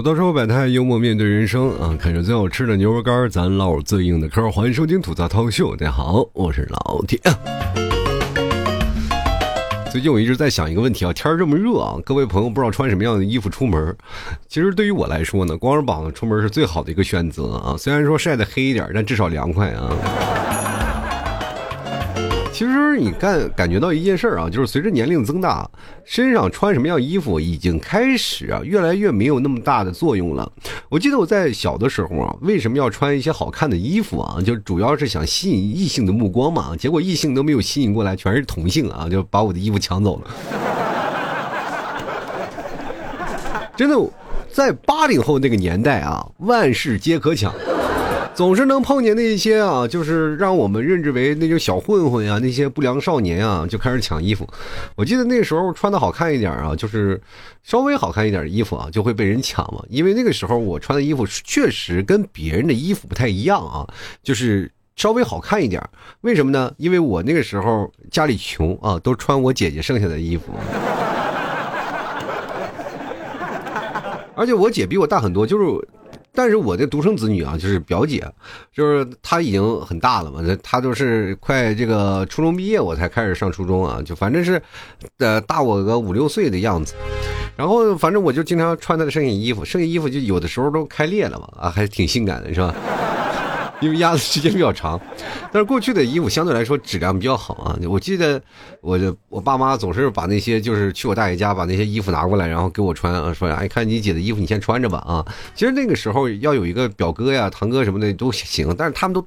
吐槽生活百态，幽默面对人生啊！看着最好吃的牛肉干，咱唠最硬的嗑。欢迎收听吐槽涛秀，大家好，我是老铁。最近我一直在想一个问题啊，天儿这么热啊，各位朋友不知道穿什么样的衣服出门？其实对于我来说呢，光着膀子出门是最好的一个选择啊。虽然说晒得黑一点，但至少凉快啊。其实你感感觉到一件事儿啊，就是随着年龄增大，身上穿什么样衣服已经开始啊，越来越没有那么大的作用了。我记得我在小的时候啊，为什么要穿一些好看的衣服啊？就主要是想吸引异性的目光嘛。结果异性都没有吸引过来，全是同性啊，就把我的衣服抢走了。真的，在八零后那个年代啊，万事皆可抢。总是能碰见那些啊，就是让我们认知为那种小混混啊，那些不良少年啊，就开始抢衣服。我记得那时候穿的好看一点啊，就是稍微好看一点的衣服啊，就会被人抢嘛。因为那个时候我穿的衣服确实跟别人的衣服不太一样啊，就是稍微好看一点。为什么呢？因为我那个时候家里穷啊，都穿我姐姐剩下的衣服。而且我姐比我大很多，就是。但是我的独生子女啊，就是表姐，就是她已经很大了嘛，她都是快这个初中毕业，我才开始上初中啊，就反正是，呃，大我个五六岁的样子。然后反正我就经常穿她的剩下衣服，剩下衣服就有的时候都开裂了嘛，啊，还挺性感的，是吧？因为压的时间比较长，但是过去的衣服相对来说质量比较好啊。我记得，我的我爸妈总是把那些就是去我大爷家把那些衣服拿过来，然后给我穿啊，说哎，看你姐的衣服，你先穿着吧啊。其实那个时候要有一个表哥呀、堂哥什么的都行，但是他们都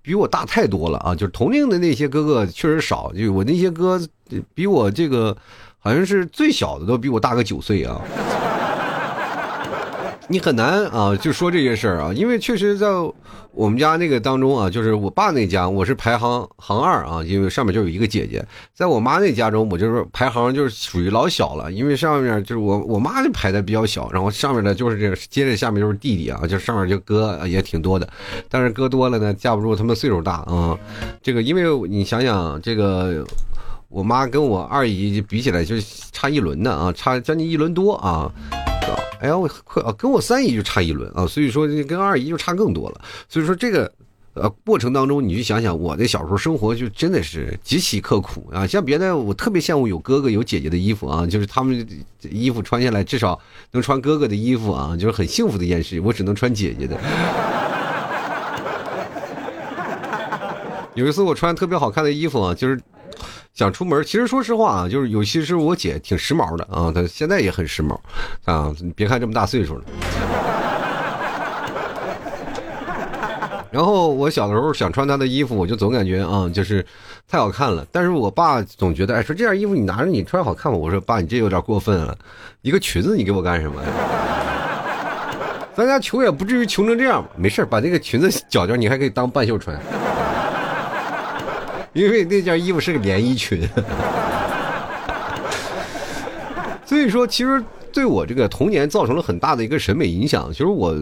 比我大太多了啊。就是同龄的那些哥哥确实少，就我那些哥比我这个好像是最小的都比我大个九岁啊。你很难啊，就说这些事儿啊，因为确实在我们家那个当中啊，就是我爸那家，我是排行行二啊，因为上面就有一个姐姐，在我妈那家中，我就是排行就是属于老小了，因为上面就是我我妈就排的比较小，然后上面的就是这个，接着下面就是弟弟啊，就上面就哥也挺多的，但是哥多了呢，架不住他们岁数大啊，这个因为你想想这个，我妈跟我二姨比起来就差一轮呢啊，差将近一轮多啊。哎呀，我快啊，跟我三姨就差一轮啊，所以说跟二姨就差更多了。所以说这个呃过程当中，你就想想我的小时候生活就真的是极其刻苦啊。像别的，我特别羡慕有哥哥有姐姐的衣服啊，就是他们衣服穿下来至少能穿哥哥的衣服啊，就是很幸福的一件事。我只能穿姐姐的。有一次我穿特别好看的衣服啊，就是。想出门，其实说实话啊，就是尤其是我姐挺时髦的啊，她现在也很时髦啊。你别看这么大岁数了。然后我小的时候想穿她的衣服，我就总感觉啊，就是太好看了。但是我爸总觉得，哎，说这件衣服你拿着你穿好看吗？我说爸，你这有点过分了，一个裙子你给我干什么呀？咱家穷也不至于穷成这样吧没事把那个裙子绞掉，你还可以当半袖穿。因为那件衣服是个连衣裙，所以说其实对我这个童年造成了很大的一个审美影响。其实我。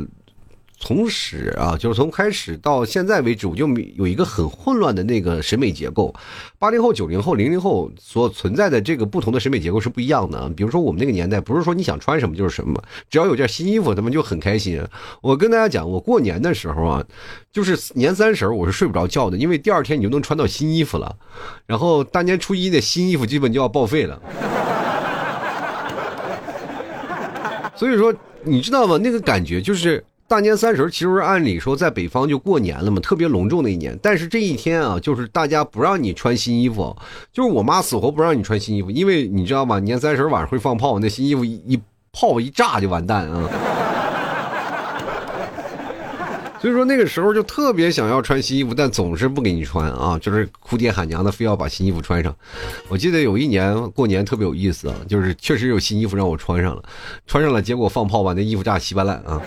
从始啊，就是从开始到现在为止，我就有一个很混乱的那个审美结构。八零后、九零后、零零后所存在的这个不同的审美结构是不一样的。比如说我们那个年代，不是说你想穿什么就是什么，只要有件新衣服，他们就很开心。我跟大家讲，我过年的时候啊，就是年三十我是睡不着觉的，因为第二天你就能穿到新衣服了。然后大年初一的新衣服基本就要报废了。所以说，你知道吗？那个感觉就是。大年三十其实按理说在北方就过年了嘛，特别隆重的一年。但是这一天啊，就是大家不让你穿新衣服，就是我妈死活不让你穿新衣服，因为你知道吗？年三十晚上会放炮，那新衣服一一炮一炸就完蛋啊。所以说那个时候就特别想要穿新衣服，但总是不给你穿啊，就是哭爹喊娘的，非要把新衣服穿上。我记得有一年过年特别有意思啊，就是确实有新衣服让我穿上了，穿上了，结果放炮把那衣服炸稀巴烂啊。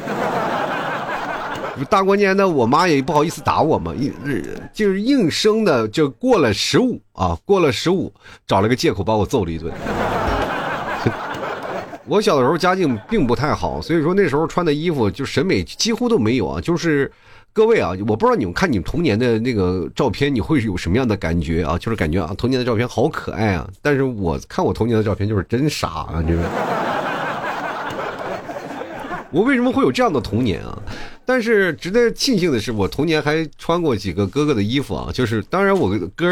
大过年的，我妈也不好意思打我嘛，硬就是硬生的，就过了十五啊，过了十五，找了个借口把我揍了一顿。我小的时候家境并不太好，所以说那时候穿的衣服就审美几乎都没有啊。就是各位啊，我不知道你们看你们童年的那个照片，你会有什么样的感觉啊？就是感觉啊，童年的照片好可爱啊。但是我看我童年的照片就是真傻啊，就是。我为什么会有这样的童年啊？但是值得庆幸的是，我童年还穿过几个哥哥的衣服啊。就是当然，我哥，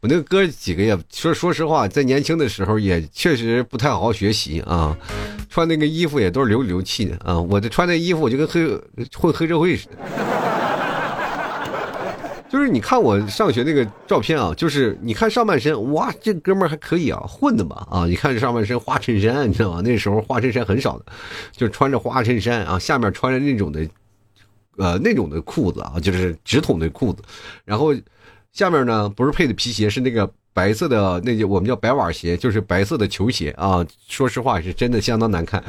我那个哥几个也说说实话，在年轻的时候也确实不太好好学习啊，穿那个衣服也都是流里流气的啊。我这穿那衣服，我就跟黑混黑社会似的。就是你看我上学那个照片啊，就是你看上半身，哇，这哥们儿还可以啊，混的吧啊？你看上半身花衬衫，你知道吗？那时候花衬衫很少的，就穿着花衬衫啊，下面穿着那种的，呃，那种的裤子啊，就是直筒的裤子，然后下面呢不是配的皮鞋，是那个白色的那我们叫白袜鞋，就是白色的球鞋啊。说实话，是真的相当难看，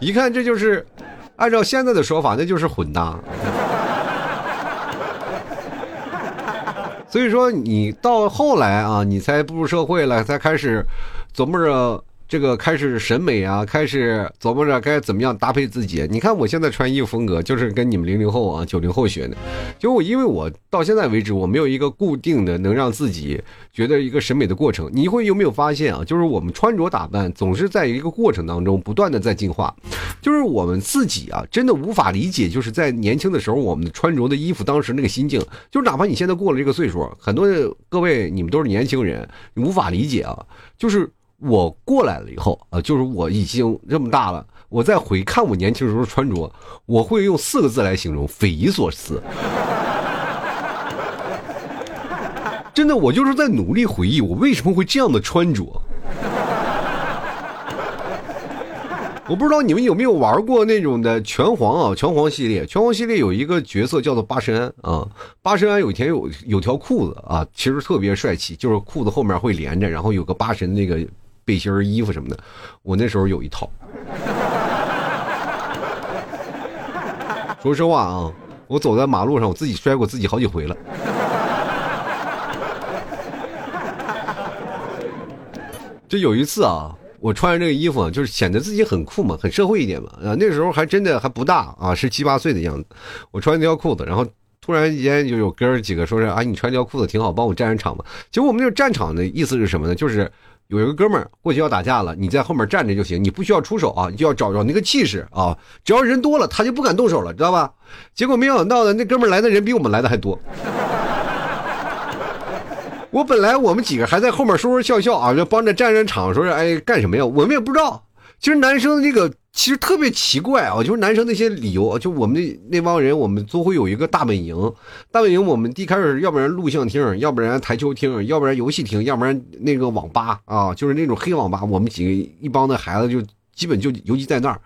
一看这就是。按照现在的说法，那就是混搭。所以说，你到后来啊，你才步入社会了，才开始琢磨着。这个开始审美啊，开始琢磨着该怎么样搭配自己。你看我现在穿衣服风格，就是跟你们零零后啊、九零后学的。就我，因为我到现在为止，我没有一个固定的能让自己觉得一个审美的过程。你会有没有发现啊？就是我们穿着打扮总是在一个过程当中不断的在进化。就是我们自己啊，真的无法理解，就是在年轻的时候我们穿着的衣服，当时那个心境，就是哪怕你现在过了这个岁数，很多各位你们都是年轻人，你无法理解啊，就是。我过来了以后啊，就是我已经这么大了，我再回看我年轻时候穿着，我会用四个字来形容：匪夷所思。真的，我就是在努力回忆我为什么会这样的穿着。我不知道你们有没有玩过那种的拳皇啊？拳皇系列，拳皇系列有一个角色叫做八神庵啊。八神庵有一天有有条裤子啊，其实特别帅气，就是裤子后面会连着，然后有个八神那个。背心儿、衣服什么的，我那时候有一套。说实话啊，我走在马路上，我自己摔过自己好几回了。就有一次啊，我穿着这个衣服啊，就是显得自己很酷嘛，很社会一点嘛。啊，那时候还真的还不大啊，十七八岁的样子。我穿那条裤子，然后突然间就有哥儿几个说是啊，你穿条裤子挺好，帮我站站场吧。其实我们那个站场的意思是什么呢？就是。有一个哥们儿过去要打架了，你在后面站着就行，你不需要出手啊，你就要找找那个气势啊。只要人多了，他就不敢动手了，知道吧？结果没想到的，那哥们儿来的人比我们来的还多。我本来我们几个还在后面说说笑笑啊，就帮着站站场，说是哎干什么呀？我们也不知道。其实男生那个。其实特别奇怪啊，就是男生那些理由，就我们那那帮人，我们都会有一个大本营。大本营我们一开始要不然录像厅，要不然台球厅，要不然游戏厅，要不然那个网吧啊，就是那种黑网吧。我们几个一帮的孩子就基本就游击在那儿，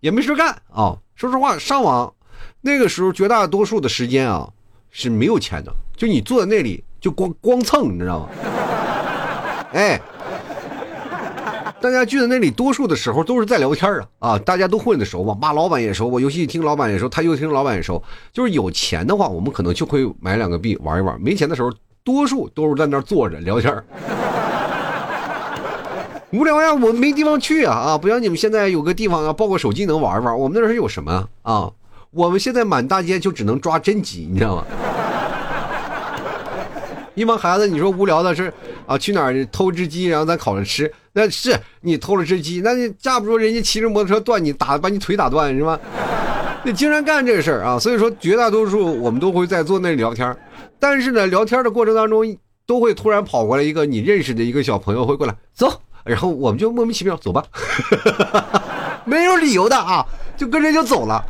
也没事干啊。说实话，上网那个时候绝大多数的时间啊是没有钱的，就你坐在那里就光光蹭，你知道吗？哎。大家聚在那里，多数的时候都是在聊天啊啊！大家都混得熟，网吧老板也熟，我游戏厅老板也熟，他游戏厅老板也熟。就是有钱的话，我们可能就会买两个币玩一玩；没钱的时候，多数都是在那坐着聊天 无聊呀，我没地方去啊啊！不像你们现在有个地方啊，抱个手机能玩一玩。我们那时候有什么啊？我们现在满大街就只能抓真鸡，你知道吗？一帮孩子，你说无聊的是啊，去哪儿偷只鸡，然后咱烤着吃？那是你偷了只鸡，那你架不住人家骑着摩托车断你打，把你腿打断是吧？你经常干这个事儿啊，所以说绝大多数我们都会在坐那里聊天但是呢，聊天的过程当中都会突然跑过来一个你认识的一个小朋友会过来走，然后我们就莫名其妙走吧，没有理由的啊，就跟着就走了，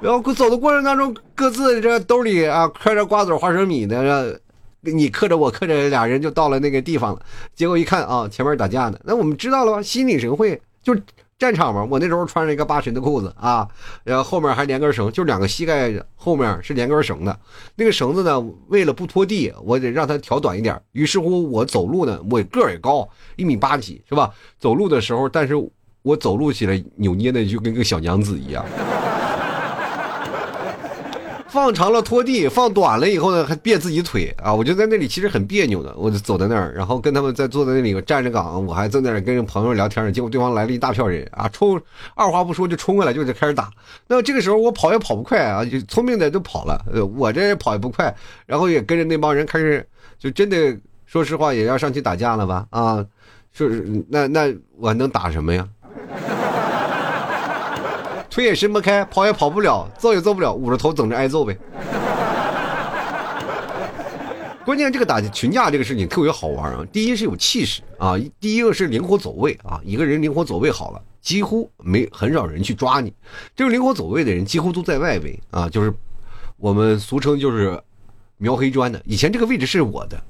然后走的过程当中各自这兜里啊揣着瓜子花生米的。你磕着我磕着，俩人就到了那个地方了。结果一看啊，前面打架呢。那我们知道了吧？心领神会，就战场嘛。我那时候穿着一个八神的裤子啊，然后后面还连根绳，就两个膝盖后面是连根绳的。那个绳子呢，为了不拖地，我得让它调短一点。于是乎，我走路呢，我个儿也高，一米八几，是吧？走路的时候，但是我走路起来扭捏的就跟个小娘子一样。放长了拖地，放短了以后呢还别自己腿啊！我就在那里其实很别扭的，我就走在那儿，然后跟他们在坐在那里站着岗，我还在那儿跟朋友聊天呢结果对方来了一大票人啊，冲，二话不说就冲过来就就开始打。那这个时候我跑也跑不快啊，就聪明的都跑了，我这跑也不快，然后也跟着那帮人开始，就真的说实话也要上去打架了吧？啊，是那那我能打什么呀？腿也伸不开，跑也跑不了，揍也揍不了，捂着头等着挨揍呗。关键这个打群架这个事情特别好玩啊！第一是有气势啊，第一个是灵活走位啊，一个人灵活走位好了，几乎没很少人去抓你。这个灵活走位的人几乎都在外围啊，就是我们俗称就是瞄黑砖的。以前这个位置是我的，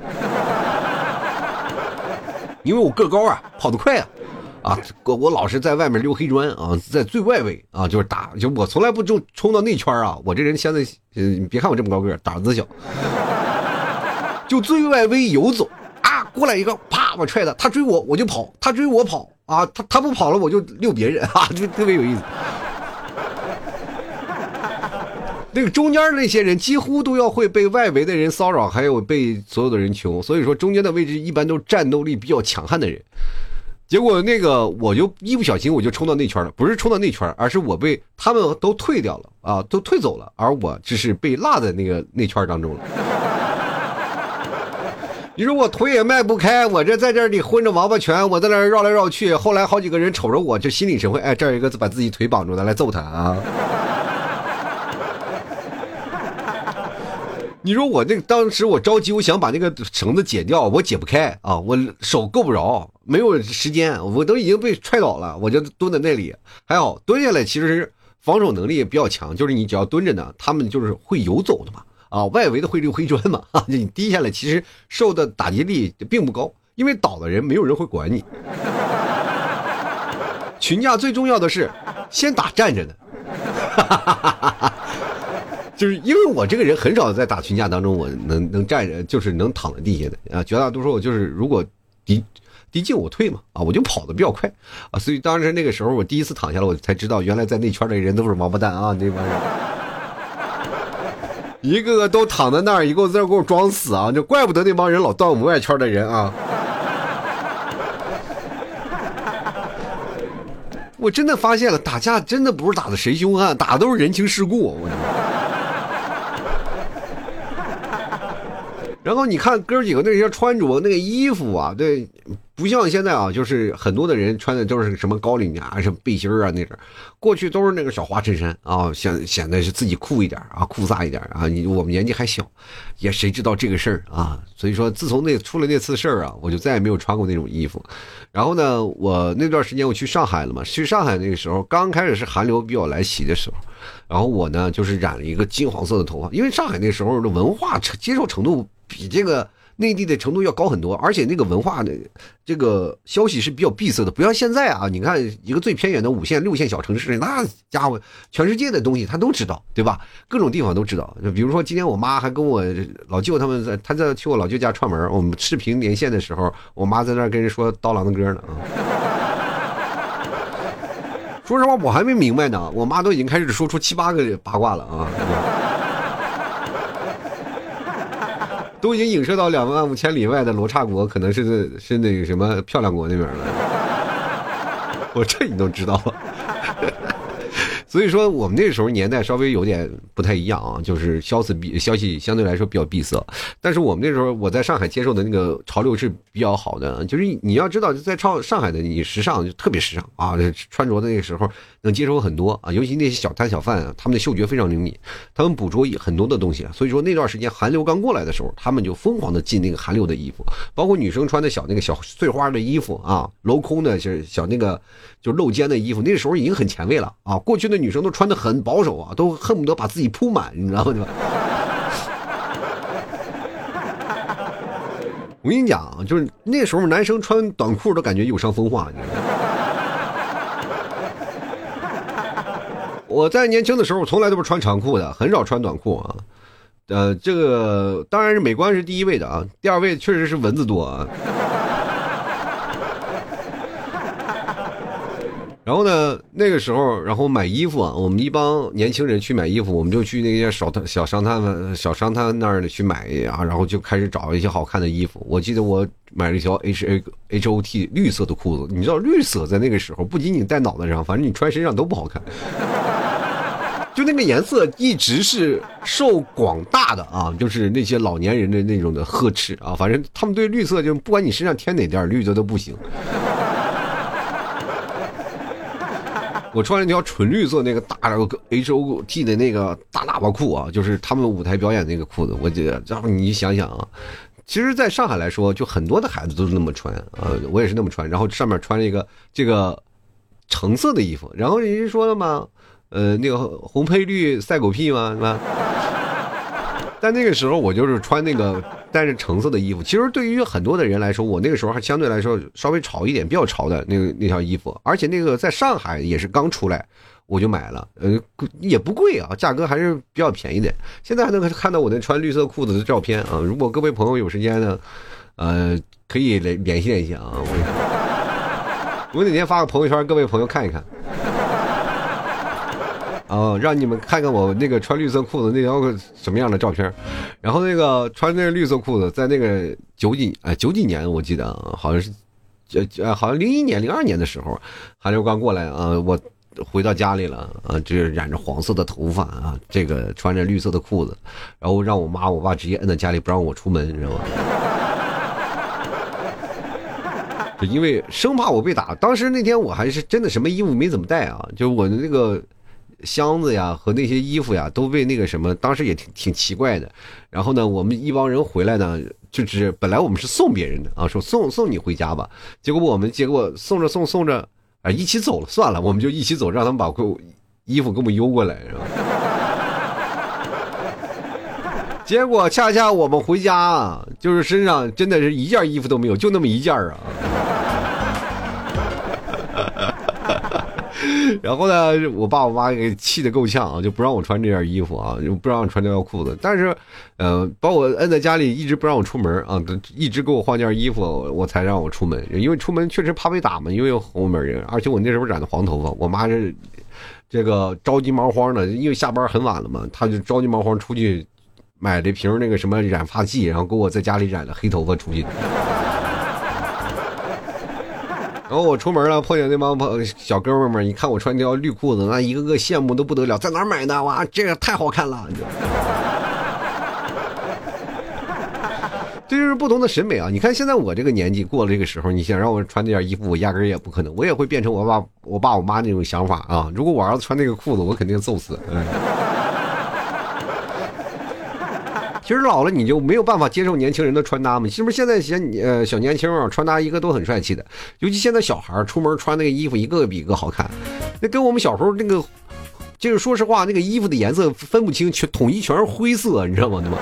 因为我个高啊，跑得快啊，啊，我我老是在外面溜黑砖啊，在最外围啊，就是打，就我从来不就冲到内圈啊，我这人现在，嗯，别看我这么高个，胆子小。就最外围游走啊，过来一个，啪，我踹他，他追我我就跑，他追我跑啊，他他不跑了我就溜别人 啊，就特别有意思。那个中间那些人几乎都要会被外围的人骚扰，还有被所有的人穷，所以说中间的位置一般都战斗力比较强悍的人。结果那个我就一不小心我就冲到内圈了，不是冲到内圈，而是我被他们都退掉了啊，都退走了，而我只是被落在那个内圈当中了。你说我腿也迈不开，我这在这里混着王八拳，我在那绕来绕去。后来好几个人瞅着我，就心领神会，哎，这儿一个把自己腿绑住的，来揍他啊！你说我那当时我着急，我想把那个绳子解掉，我解不开啊，我手够不着，没有时间，我都已经被踹倒了，我就蹲在那里。还好蹲下来，其实防守能力也比较强，就是你只要蹲着呢，他们就是会游走的嘛。啊，外围的会溜黑砖嘛？啊，你低下来，其实受的打击力并不高，因为倒的人没有人会管你。群架最重要的是先打站着的，就是因为我这个人很少在打群架当中，我能能站着，就是能躺在地下的啊。绝大多数就是如果敌敌进我退嘛，啊，我就跑的比较快啊。所以当时那个时候我第一次躺下来，我才知道原来在那圈的人都是王八蛋啊，那帮人。一个个都躺在那儿，一个在那给我装死啊！就怪不得那帮人老断我们外圈的人啊！我真的发现了，打架真的不是打的谁凶悍，打的都是人情世故。我。然后你看哥几个那些穿着那个衣服啊，对。不像现在啊，就是很多的人穿的都是什么高领啊、什么背心啊那种，过去都是那个小花衬衫啊，显显得是自己酷一点啊、酷飒一点啊。你我们年纪还小，也谁知道这个事儿啊？所以说，自从那出了那次事儿啊，我就再也没有穿过那种衣服。然后呢，我那段时间我去上海了嘛，去上海那个时候刚开始是寒流比较来袭的时候，然后我呢就是染了一个金黄色的头发，因为上海那时候的文化接受程度比这个。内地的程度要高很多，而且那个文化的这个消息是比较闭塞的，不像现在啊！你看一个最偏远的五线、六线小城市，那家伙全世界的东西他都知道，对吧？各种地方都知道。就比如说今天我妈还跟我老舅他们在，他在去我老舅家串门，我们视频连线的时候，我妈在那跟人说刀郎的歌呢啊。说实话，我还没明白呢，我妈都已经开始说出七八个八卦了啊。都已经影射到两万五千里外的罗刹国，可能是是那个什么漂亮国那边了。我这你都知道了。所以说，我们那时候年代稍微有点不太一样啊，就是消息比消息相对来说比较闭塞。但是我们那时候我在上海接受的那个潮流是比较好的，就是你要知道，在上上海的你时尚就特别时尚啊，穿着的那个时候能接受很多啊，尤其那些小摊小贩啊，他们的嗅觉非常灵敏，他们捕捉很多的东西。所以说那段时间韩流刚过来的时候，他们就疯狂的进那个韩流的衣服，包括女生穿的小那个小碎花的衣服啊，镂空的就是小那个就露肩的衣服，那时候已经很前卫了啊，过去的。女生都穿的很保守啊，都恨不得把自己铺满，你知道吗？我跟你讲，就是那时候男生穿短裤都感觉有伤风化。你知道吗我在年轻的时候我从来都不穿长裤的，很少穿短裤啊。呃，这个当然是美观是第一位的啊，第二位确实是蚊子多啊。然后呢，那个时候，然后买衣服啊，我们一帮年轻人去买衣服，我们就去那些小摊、小商摊、小商摊那儿去买啊，然后就开始找一些好看的衣服。我记得我买了一条 H A H O T 绿色的裤子，你知道绿色在那个时候不仅仅戴脑袋上，反正你穿身上都不好看。就那个颜色一直是受广大的啊，就是那些老年人的那种的呵斥啊，反正他们对绿色就不管你身上添哪点绿色都不行。我穿了一条纯绿色那个大 H O T 的那个大喇叭裤啊，就是他们舞台表演那个裤子。我觉得，然后你想想啊，其实在上海来说，就很多的孩子都是那么穿啊，我也是那么穿，然后上面穿了一个这个橙色的衣服，然后人家说了嘛，呃，那个红配绿赛狗屁吗，是吧？但那个时候我就是穿那个 带着橙色的衣服，其实对于很多的人来说，我那个时候还相对来说稍微潮一点，比较潮的那个那条衣服，而且那个在上海也是刚出来，我就买了，呃，也不贵啊，价格还是比较便宜的。现在还能看到我那穿绿色裤子的照片啊！如果各位朋友有时间呢，呃，可以来联系联系啊，我 我哪天发个朋友圈，各位朋友看一看。哦，让你们看看我那个穿绿色裤子那条什么样的照片，然后那个穿那个绿色裤子，在那个九几哎九几年我记得好像是，呃呃好像零一年零二年的时候，韩流刚过来啊，我回到家里了啊，这染着黄色的头发啊，这个穿着绿色的裤子，然后让我妈我爸直接摁在家里不让我出门，你知道吗？就 因为生怕我被打，当时那天我还是真的什么衣服没怎么带啊，就我的那个。箱子呀和那些衣服呀都被那个什么，当时也挺挺奇怪的。然后呢，我们一帮人回来呢，就是本来我们是送别人的啊，说送送你回家吧。结果我们结果送着送送着，啊，一起走了，算了，我们就一起走，让他们把衣服给我们邮过来，是吧？结果恰恰我们回家啊，就是身上真的是一件衣服都没有，就那么一件啊。然后呢，我爸我妈给气得够呛啊，就不让我穿这件衣服啊，就不让我穿这条裤子。但是，呃，把我摁在家里，一直不让我出门啊，一直给我换件衣服，我才让我出门。因为出门确实怕被打嘛，因为后门人，而且我那时候染的黄头发，我妈是这个着急忙慌的，因为下班很晚了嘛，她就着急忙慌出去买了瓶那个什么染发剂，然后给我在家里染了黑头发出去。然后我出门了，碰见那帮朋小哥们们，一看我穿条绿裤子，那一个个羡慕的不得了，在哪儿买的？哇，这个太好看了！这就是不同的审美啊！你看现在我这个年纪过了这个时候，你想让我穿这件衣服，我压根儿也不可能，我也会变成我爸、我爸、我妈那种想法啊！如果我儿子穿那个裤子，我肯定揍死。嗯其实老了你就没有办法接受年轻人的穿搭嘛？是不是现在现呃小年轻啊穿搭一个都很帅气的，尤其现在小孩出门穿那个衣服一个比一个好看，那跟我们小时候那个，就是说实话那个衣服的颜色分不清，全统一全是灰色，你知道吗？对吧？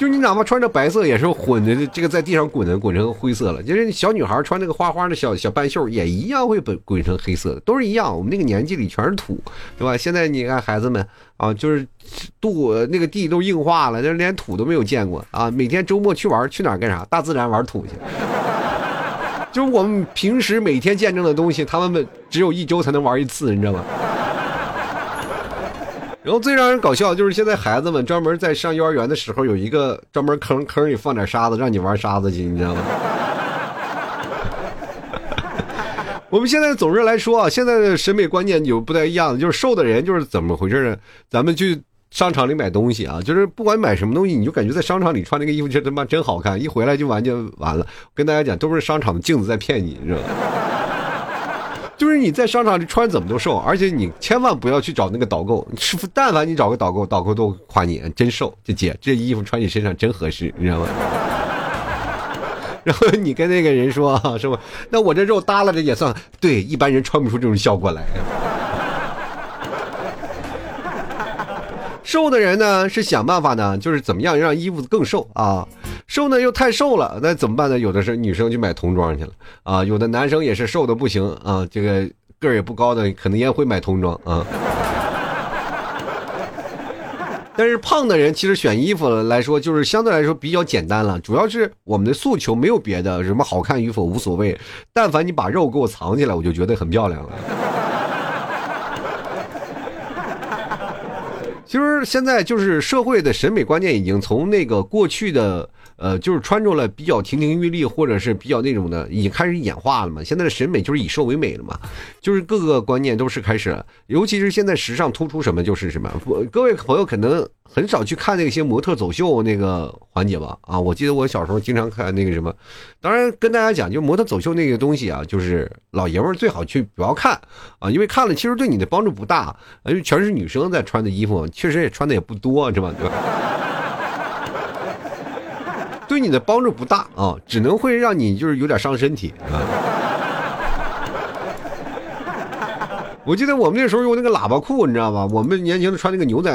就你哪怕穿着白色，也是混的，这个在地上滚的，滚成灰色了。就是小女孩穿那个花花的小小半袖，也一样会滚滚成黑色的，都是一样。我们那个年纪里全是土，对吧？现在你看孩子们啊，就是度那个地都硬化了，就连土都没有见过啊。每天周末去玩，去哪儿干啥？大自然玩土去。就是我们平时每天见证的东西，他们只有一周才能玩一次，你知道吗？然后最让人搞笑就是现在孩子们专门在上幼儿园的时候有一个专门坑，坑里放点沙子，让你玩沙子去，你知道吗？我们现在总之来说啊，现在的审美观念有不太一样，就是瘦的人就是怎么回事呢？咱们去商场里买东西啊，就是不管买什么东西，你就感觉在商场里穿那个衣服就他妈真好看，一回来就完就完了。跟大家讲，都是商场的镜子在骗你，你知道吗？就是你在商场里穿怎么都瘦，而且你千万不要去找那个导购，是但凡你找个导购，导购都夸你真瘦，这姐这衣服穿你身上真合适，你知道吗？然后你跟那个人说啊，是吧？那我这肉耷拉着也算对，一般人穿不出这种效果来。瘦的人呢是想办法呢，就是怎么样让衣服更瘦啊。瘦呢又太瘦了，那怎么办呢？有的是女生去买童装去了啊，有的男生也是瘦的不行啊，这个个儿也不高的，可能也会买童装啊。但是胖的人其实选衣服来说，就是相对来说比较简单了，主要是我们的诉求没有别的，什么好看与否无所谓，但凡你把肉给我藏起来，我就觉得很漂亮了。其实现在就是社会的审美观念已经从那个过去的。呃，就是穿着了比较亭亭玉立，或者是比较那种的，已经开始演化了嘛。现在的审美就是以瘦为美了嘛，就是各个观念都是开始，尤其是现在时尚突出什么就是什么。各位朋友可能很少去看那些模特走秀那个环节吧？啊，我记得我小时候经常看那个什么。当然跟大家讲，就模特走秀那个东西啊，就是老爷们儿最好去不要看啊，因为看了其实对你的帮助不大，因为全是女生在穿的衣服，确实也穿的也不多，是吧？对吧？你的帮助不大啊，只能会让你就是有点伤身体啊。我记得我们那时候用那个喇叭裤，你知道吧？我们年轻的穿那个牛仔，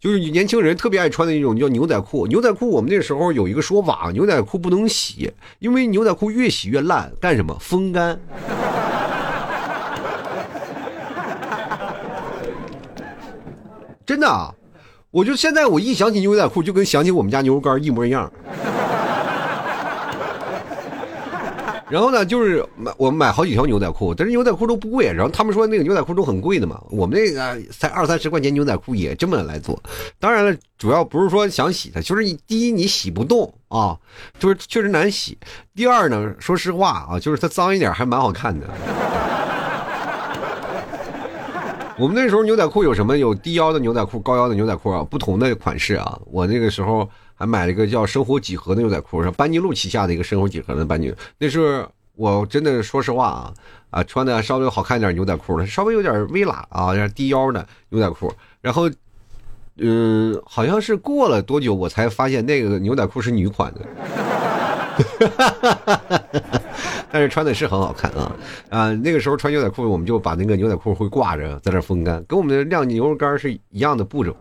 就是年轻人特别爱穿的一种叫牛仔裤。牛仔裤我们那时候有一个说法，牛仔裤不能洗，因为牛仔裤越洗越烂。干什么？风干。真的啊，我就现在我一想起牛仔裤，就跟想起我们家牛肉干一模一样。然后呢，就是买我们买好几条牛仔裤，但是牛仔裤都不贵。然后他们说那个牛仔裤都很贵的嘛，我们那个才二三十块钱牛仔裤也这么来做。当然了，主要不是说想洗它，就是第一你洗不动啊，就是确实难洗。第二呢，说实话啊，就是它脏一点还蛮好看的。我们那时候牛仔裤有什么？有低腰的牛仔裤、高腰的牛仔裤啊，不同的款式啊。我那个时候。还买了一个叫“生活几何”的牛仔裤，是班尼路旗下的一个“生活几何”的班尼。那是我真的说实话啊啊，穿的稍微好看点牛仔裤了，稍微有点微喇啊，有点低腰的牛仔裤。然后，嗯，好像是过了多久，我才发现那个牛仔裤是女款的。但是穿的是很好看啊啊！那个时候穿牛仔裤，我们就把那个牛仔裤会挂着，在那风干，跟我们的晾牛肉干是一样的步骤。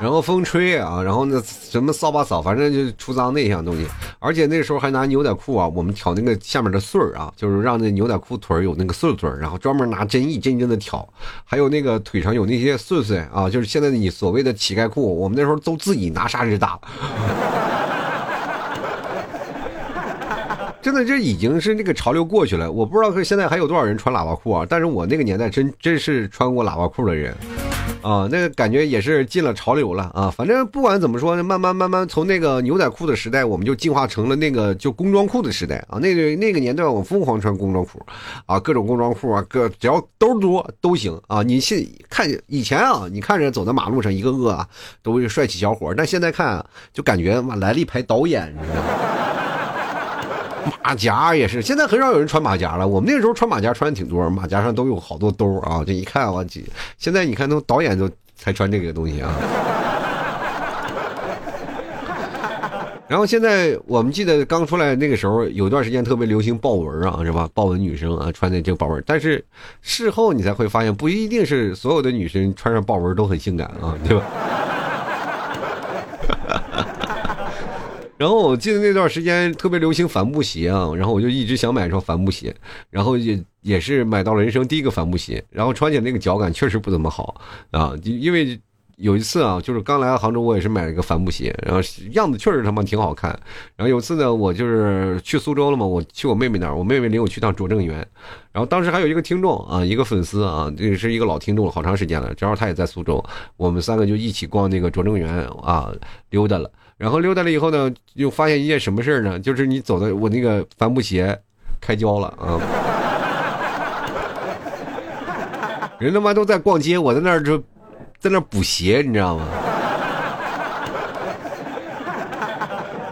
然后风吹啊，然后那什么扫把扫，反正就除脏那项东西。而且那时候还拿牛仔裤啊，我们挑那个下面的穗儿啊，就是让那牛仔裤腿有那个穗穗，然后专门拿针一针一针的挑。还有那个腿上有那些穗穗啊，就是现在你所谓的乞丐裤，我们那时候都自己拿砂纸打。真的，这已经是那个潮流过去了。我不知道现在还有多少人穿喇叭裤啊，但是我那个年代真真是穿过喇叭裤的人。啊，那个感觉也是进了潮流了啊！反正不管怎么说，慢慢慢慢从那个牛仔裤的时代，我们就进化成了那个就工装裤的时代啊。那个那个年代，我疯狂穿工装裤，啊，各种工装裤啊，各只要兜多都行啊。你现看以前啊，你看着走在马路上一个个啊，都是帅气小伙，但现在看就感觉妈来了一排导演，你知道吗？马甲也是，现在很少有人穿马甲了。我们那个时候穿马甲穿的挺多，马甲上都有好多兜啊。这一看我，现在你看都导演都才穿这个东西啊。然后现在我们记得刚出来那个时候，有段时间特别流行豹纹啊，是吧？豹纹女生啊穿的这个豹纹，但是事后你才会发现，不一定是所有的女生穿上豹纹都很性感啊，对吧？然后我记得那段时间特别流行帆布鞋啊，然后我就一直想买一双帆布鞋，然后也也是买到了人生第一个帆布鞋，然后穿起来那个脚感确实不怎么好啊，因为有一次啊，就是刚来杭州，我也是买了一个帆布鞋，然后样子确实他妈挺好看。然后有次呢，我就是去苏州了嘛，我去我妹妹那儿，我妹妹领我去趟拙政园，然后当时还有一个听众啊，一个粉丝啊，这是一个老听众了，好长时间了，正好他也在苏州，我们三个就一起逛那个拙政园啊，溜达了。然后溜达了以后呢，又发现一件什么事儿呢？就是你走的我那个帆布鞋开胶了啊！人他妈都在逛街，我在那儿就在那补鞋，你知道吗？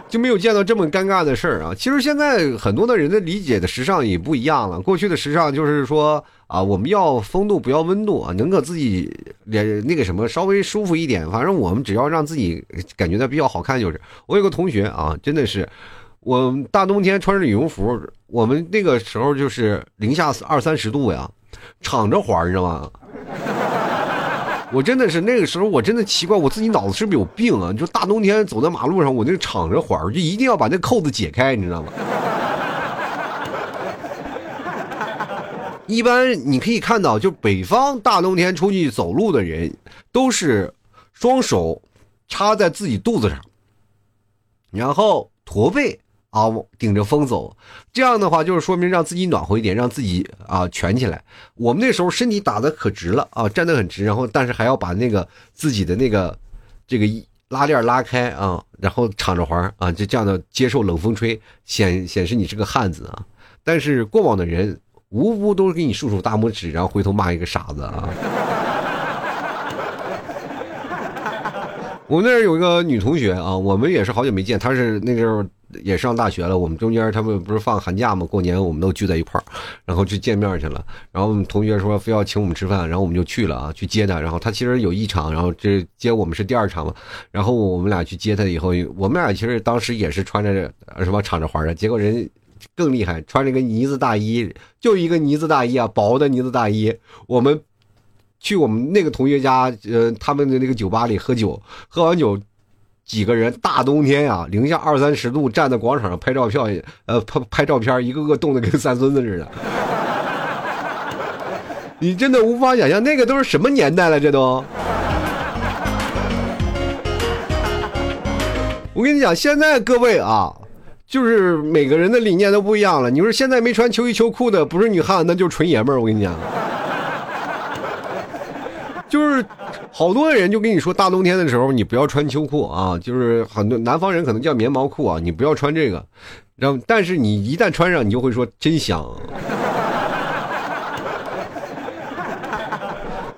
就没有见到这么尴尬的事儿啊！其实现在很多的人的理解的时尚也不一样了。过去的时尚就是说啊，我们要风度不要温度啊，能够自己连那个什么稍微舒服一点。反正我们只要让自己感觉到比较好看就是。我有个同学啊，真的是，我大冬天穿着羽绒服，我们那个时候就是零下二三十度呀，敞着怀，你知道吗？我真的是那个时候，我真的奇怪我自己脑子是不是有病啊？就大冬天走在马路上，我那敞着怀就一定要把那扣子解开，你知道吗？一般你可以看到，就北方大冬天出去走路的人，都是双手插在自己肚子上，然后驼背。啊，顶着风走，这样的话就是说明让自己暖和一点，让自己啊蜷起来。我们那时候身体打的可直了啊，站得很直，然后但是还要把那个自己的那个这个拉链拉开啊，然后敞着怀啊，就这样的接受冷风吹，显显示你是个汉子啊。但是过往的人无不都是给你竖竖大拇指，然后回头骂一个傻子啊。我们那儿有一个女同学啊，我们也是好久没见，她是那时候也上大学了。我们中间他们不是放寒假嘛，过年我们都聚在一块儿，然后去见面去了。然后我们同学说非要请我们吃饭，然后我们就去了啊，去接她。然后她其实有一场，然后这接我们是第二场嘛。然后我们俩去接她以后，我们俩其实当时也是穿着什么敞着怀的，结果人更厉害，穿着个呢子大衣，就一个呢子大衣啊，薄的呢子大衣，我们。去我们那个同学家，呃，他们的那个酒吧里喝酒，喝完酒，几个人大冬天呀，零下二三十度，站在广场上拍照片，呃，拍拍照片，一个个冻得跟三孙子似的。你真的无法想象，那个都是什么年代了？这都。我跟你讲，现在各位啊，就是每个人的理念都不一样了。你说现在没穿秋衣秋裤的，不是女汉子，那就是纯爷们儿。我跟你讲。就是好多人就跟你说，大冬天的时候你不要穿秋裤啊，就是很多南方人可能叫棉毛裤啊，你不要穿这个，然后但是你一旦穿上，你就会说真香。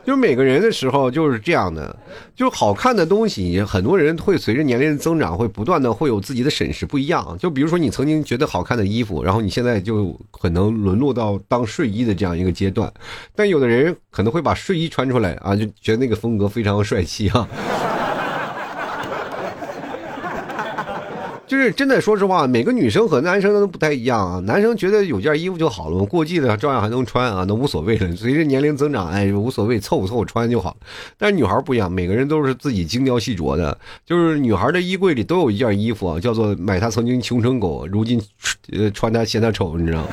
就每个人的时候就是这样的，就好看的东西，很多人会随着年龄的增长，会不断的会有自己的审视不一样。就比如说你曾经觉得好看的衣服，然后你现在就可能沦落到当睡衣的这样一个阶段，但有的人可能会把睡衣穿出来啊，就觉得那个风格非常帅气啊。就是真的，说实话，每个女生和男生都不太一样啊。男生觉得有件衣服就好了，过季了照样还能穿啊，那无所谓了。随着年龄增长，哎，无所谓，凑合凑合穿就好。但是女孩不一样，每个人都是自己精雕细琢的。就是女孩的衣柜里都有一件衣服啊，叫做买她曾经穷成狗，如今呃穿她嫌她丑，你知道吗？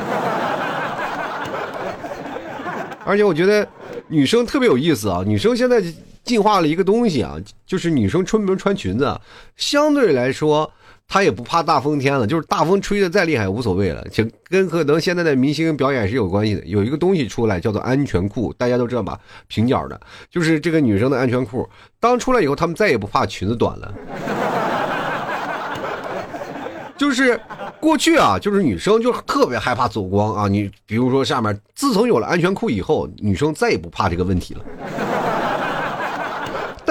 而且我觉得女生特别有意思啊，女生现在进化了一个东西啊，就是女生出门穿裙子，相对来说。他也不怕大风天了，就是大风吹的再厉害无所谓了，就跟可能现在的明星表演是有关系的。有一个东西出来叫做安全裤，大家都知道吧？平角的，就是这个女生的安全裤。当出来以后，他们再也不怕裙子短了。就是过去啊，就是女生就特别害怕走光啊。你比如说下面，自从有了安全裤以后，女生再也不怕这个问题了。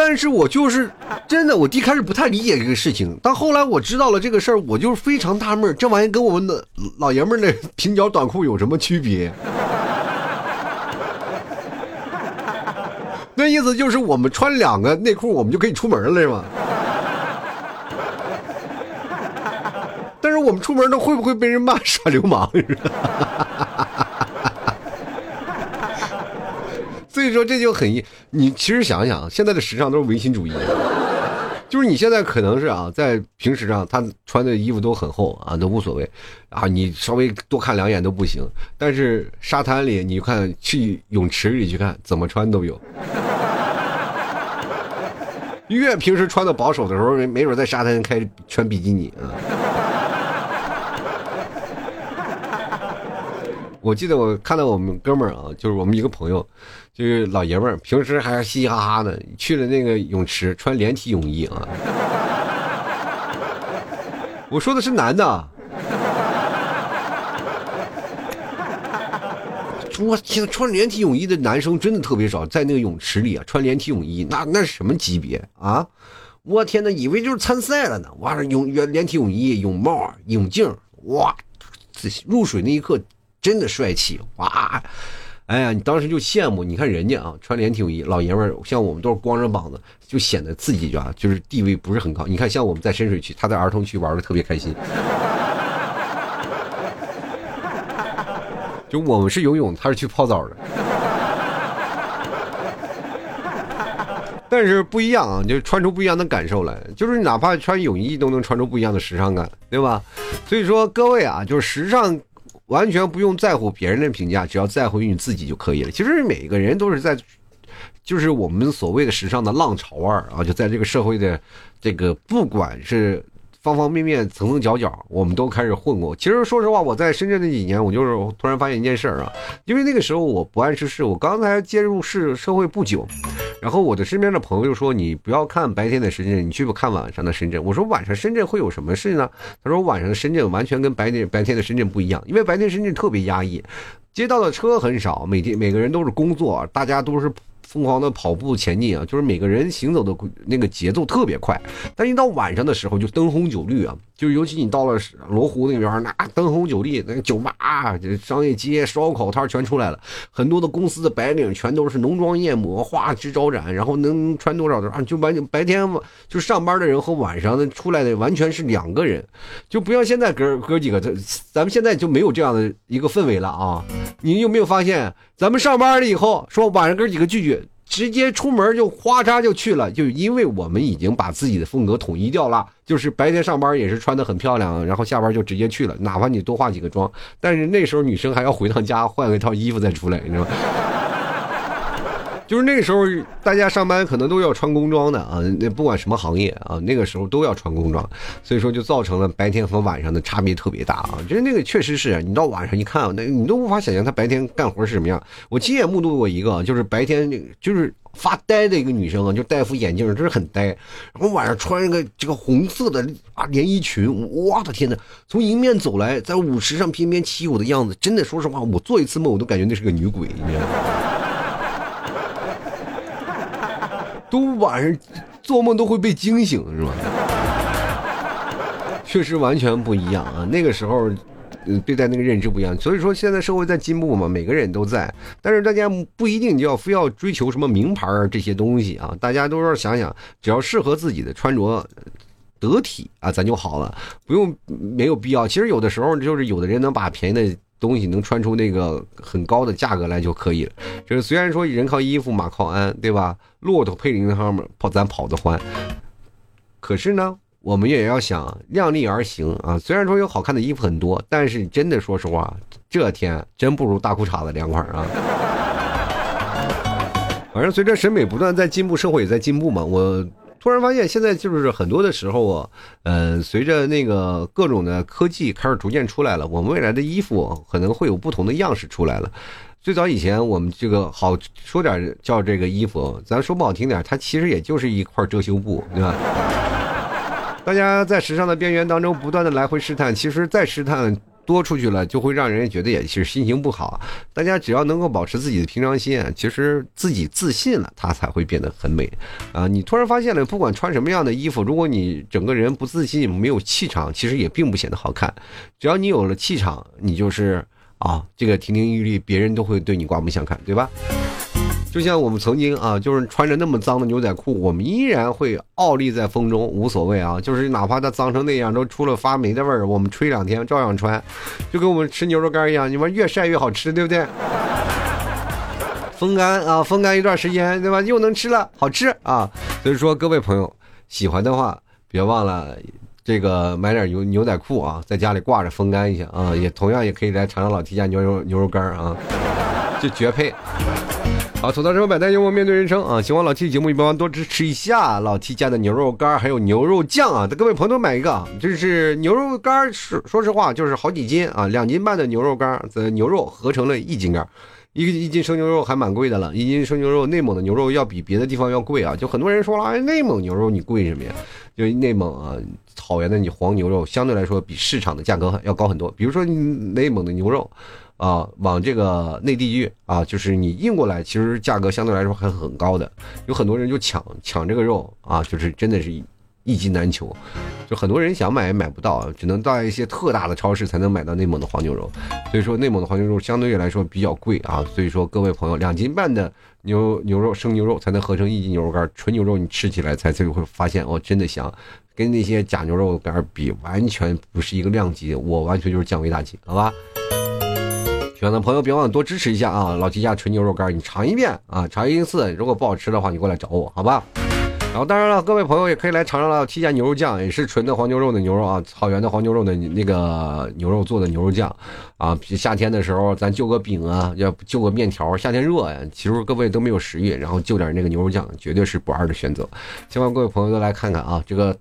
但是我就是真的，我一开始不太理解这个事情，但后来我知道了这个事儿，我就非常纳闷，这玩意跟我们的老爷们儿的平角短裤有什么区别？那意思就是我们穿两个内裤，我们就可以出门了，是吗？但是我们出门那会不会被人骂耍流氓？所以说这就很，你其实想想，现在的时尚都是唯心主义，就是你现在可能是啊，在平时上他穿的衣服都很厚啊，都无所谓啊，你稍微多看两眼都不行。但是沙滩里，你看去泳池里去看，怎么穿都有。越平时穿的保守的时候，没准在沙滩开穿比基尼啊。我记得我看到我们哥们儿啊，就是我们一个朋友，就是老爷们儿，平时还是嘻嘻哈哈的，去了那个泳池穿连体泳衣啊。我说的是男的。我天，穿连体泳衣的男生真的特别少，在那个泳池里啊，穿连体泳衣，那那是什么级别啊？我天呐，以为就是参赛了呢。哇，泳连体泳衣、泳帽、泳镜，哇，入水那一刻。真的帅气哇！哎呀，你当时就羡慕。你看人家啊，穿连体泳衣，老爷们儿像我们都是光着膀子，就显得自己啊，就是地位不是很高。你看，像我们在深水区，他在儿童区玩的特别开心。就我们是游泳，他是去泡澡的。但是不一样啊，就穿出不一样的感受来。就是哪怕穿泳衣都能穿出不一样的时尚感，对吧？所以说各位啊，就是时尚。完全不用在乎别人的评价，只要在乎你自己就可以了。其实每个人都是在，就是我们所谓的时尚的浪潮儿啊，就在这个社会的这个不管是方方面面、层层角角，我们都开始混过。其实说实话，我在深圳那几年，我就是突然发现一件事儿啊，因为那个时候我不谙世事，我刚才接入世社会不久。然后我的身边的朋友说：“你不要看白天的深圳，你去不看晚上的深圳。”我说：“晚上深圳会有什么事呢？”他说：“晚上的深圳完全跟白天白天的深圳不一样，因为白天深圳特别压抑，街道的车很少，每天每个人都是工作，大家都是。”疯狂的跑步前进啊，就是每个人行走的那个节奏特别快，但一到晚上的时候就灯红酒绿啊，就尤其你到了罗湖那边，那灯红酒绿，那个酒吧、商业街、烧烤摊全出来了，很多的公司的白领全都是浓妆艳抹、花枝招展，然后能穿多少的啊，就完白天就上班的人和晚上的出来的完全是两个人，就不像现在哥哥几个，咱咱们现在就没有这样的一个氛围了啊！你有没有发现，咱们上班了以后说晚上哥几个聚聚？直接出门就哗嚓就去了，就因为我们已经把自己的风格统一掉了，就是白天上班也是穿的很漂亮，然后下班就直接去了，哪怕你多化几个妆，但是那时候女生还要回趟家换一套衣服再出来，你知道吗？就是那个时候，大家上班可能都要穿工装的啊，那不管什么行业啊，那个时候都要穿工装，所以说就造成了白天和晚上的差别特别大啊。就是那个确实是你到晚上一看，那你都无法想象他白天干活是什么样。我亲眼目睹过一个，就是白天就是发呆的一个女生啊，就戴副眼镜，真是很呆。然后晚上穿一个这个红色的啊连衣裙，我的天呐，从迎面走来，在舞池上翩翩起舞的样子，真的说实话，我做一次梦我都感觉那是个女鬼，你知道吗？都晚上做梦都会被惊醒，是吧？确实完全不一样啊！那个时候，嗯，对待那个认知不一样。所以说，现在社会在进步嘛，每个人都在，但是大家不一定就要非要追求什么名牌这些东西啊。大家都要想想，只要适合自己的穿着得体啊，咱就好了，不用没有必要。其实有的时候就是有的人能把便宜的。东西能穿出那个很高的价格来就可以了。就是虽然说人靠衣服马靠鞍，对吧？骆驼配铃铛嘛，跑咱跑得欢。可是呢，我们也要想量力而行啊。虽然说有好看的衣服很多，但是真的说实话，这天真不如大裤衩子凉快啊。反正随着审美不断在进步，社会也在进步嘛。我。突然发现，现在就是很多的时候啊，嗯，随着那个各种的科技开始逐渐出来了，我们未来的衣服可能会有不同的样式出来了。最早以前，我们这个好说点叫这个衣服，咱说不好听点，它其实也就是一块遮羞布，对吧？大家在时尚的边缘当中不断的来回试探，其实再试探。多出去了，就会让人觉得也是心情不好。大家只要能够保持自己的平常心，其实自己自信了，它才会变得很美。啊，你突然发现了，不管穿什么样的衣服，如果你整个人不自信、没有气场，其实也并不显得好看。只要你有了气场，你就是啊，这个亭亭玉立，别人都会对你刮目相看，对吧？就像我们曾经啊，就是穿着那么脏的牛仔裤，我们依然会傲立在风中，无所谓啊。就是哪怕它脏成那样，都出了发霉的味儿，我们吹两天照样穿，就跟我们吃牛肉干一样，你们越晒越好吃，对不对？风干啊，风干一段时间，对吧？又能吃了，好吃啊。所以说，各位朋友喜欢的话，别忘了这个买点牛牛仔裤啊，在家里挂着风干一下啊。也同样也可以来尝尝老 T 家牛肉牛肉干啊，就绝配。好，吐槽之后百态幽默面对人生啊！喜欢老 T 的节目，不妨多支持一下老 T 家的牛肉干还有牛肉酱啊！各位朋友都买一个，这是牛肉干说说实话就是好几斤啊，两斤半的牛肉干的牛肉合成了一斤干一个一斤生牛肉还蛮贵的了，一斤生牛肉，内蒙的牛肉要比别的地方要贵啊！就很多人说了，哎，内蒙牛肉你贵什么呀？就内蒙啊，草原的你黄牛肉相对来说比市场的价格要高很多，比如说内蒙的牛肉。啊，往这个内地运啊，就是你运过来，其实价格相对来说还很高的，有很多人就抢抢这个肉啊，就是真的是一机难求，就很多人想买也买不到，只能到一些特大的超市才能买到内蒙的黄牛肉，所以说内蒙的黄牛肉相对来说比较贵啊，所以说各位朋友，两斤半的牛牛肉生牛肉才能合成一斤牛肉干，纯牛肉你吃起来才才会发现哦，真的香，跟那些假牛肉干比完全不是一个量级，我完全就是降维打击，好吧？喜欢的朋友别忘了多支持一下啊！老七家纯牛肉干，你尝一遍啊，尝一次，如果不好吃的话，你过来找我，好吧？然后当然了，各位朋友也可以来尝尝老七家牛肉酱，也是纯的黄牛肉的牛肉啊，草原的黄牛肉的那个牛肉做的牛肉酱啊。夏天的时候，咱就个饼啊，要就个面条，夏天热呀，其实各位都没有食欲，然后就点那个牛肉酱，绝对是不二的选择。希望各位朋友都来看看啊，这个。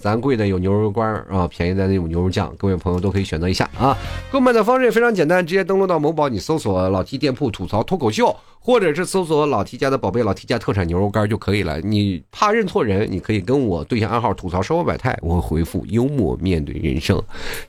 咱贵的有牛肉干啊，便宜的那种牛肉酱，各位朋友都可以选择一下啊。购买的方式也非常简单，直接登录到某宝，你搜索“老 T 店铺吐槽脱口秀”，或者是搜索老 T 家的宝贝老 T 家特产牛肉干就可以了。你怕认错人，你可以跟我对象暗号吐槽生活百态，我会回复幽默面对人生。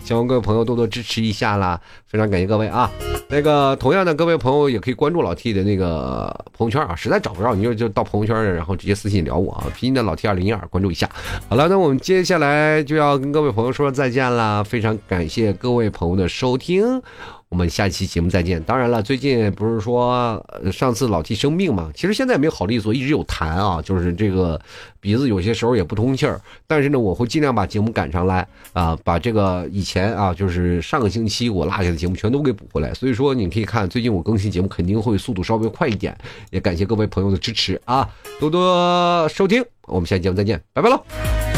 希望各位朋友多多支持一下啦，非常感谢各位啊！那个同样的，各位朋友也可以关注老 T 的那个朋友圈啊，实在找不着你就就到朋友圈然后直接私信聊我啊，拼音的老 T 二零一二，关注一下。好了，那我们接下来就要跟各位朋友说再见啦，非常感谢各位朋友的收听。我们下期节目再见。当然了，最近不是说上次老 T 生病嘛，其实现在没有好利索，一直有痰啊，就是这个鼻子有些时候也不通气儿。但是呢，我会尽量把节目赶上来啊，把这个以前啊，就是上个星期我落下的节目全都给补回来。所以说，你可以看最近我更新节目肯定会速度稍微快一点。也感谢各位朋友的支持啊，多多收听。我们下期节目再见，拜拜喽。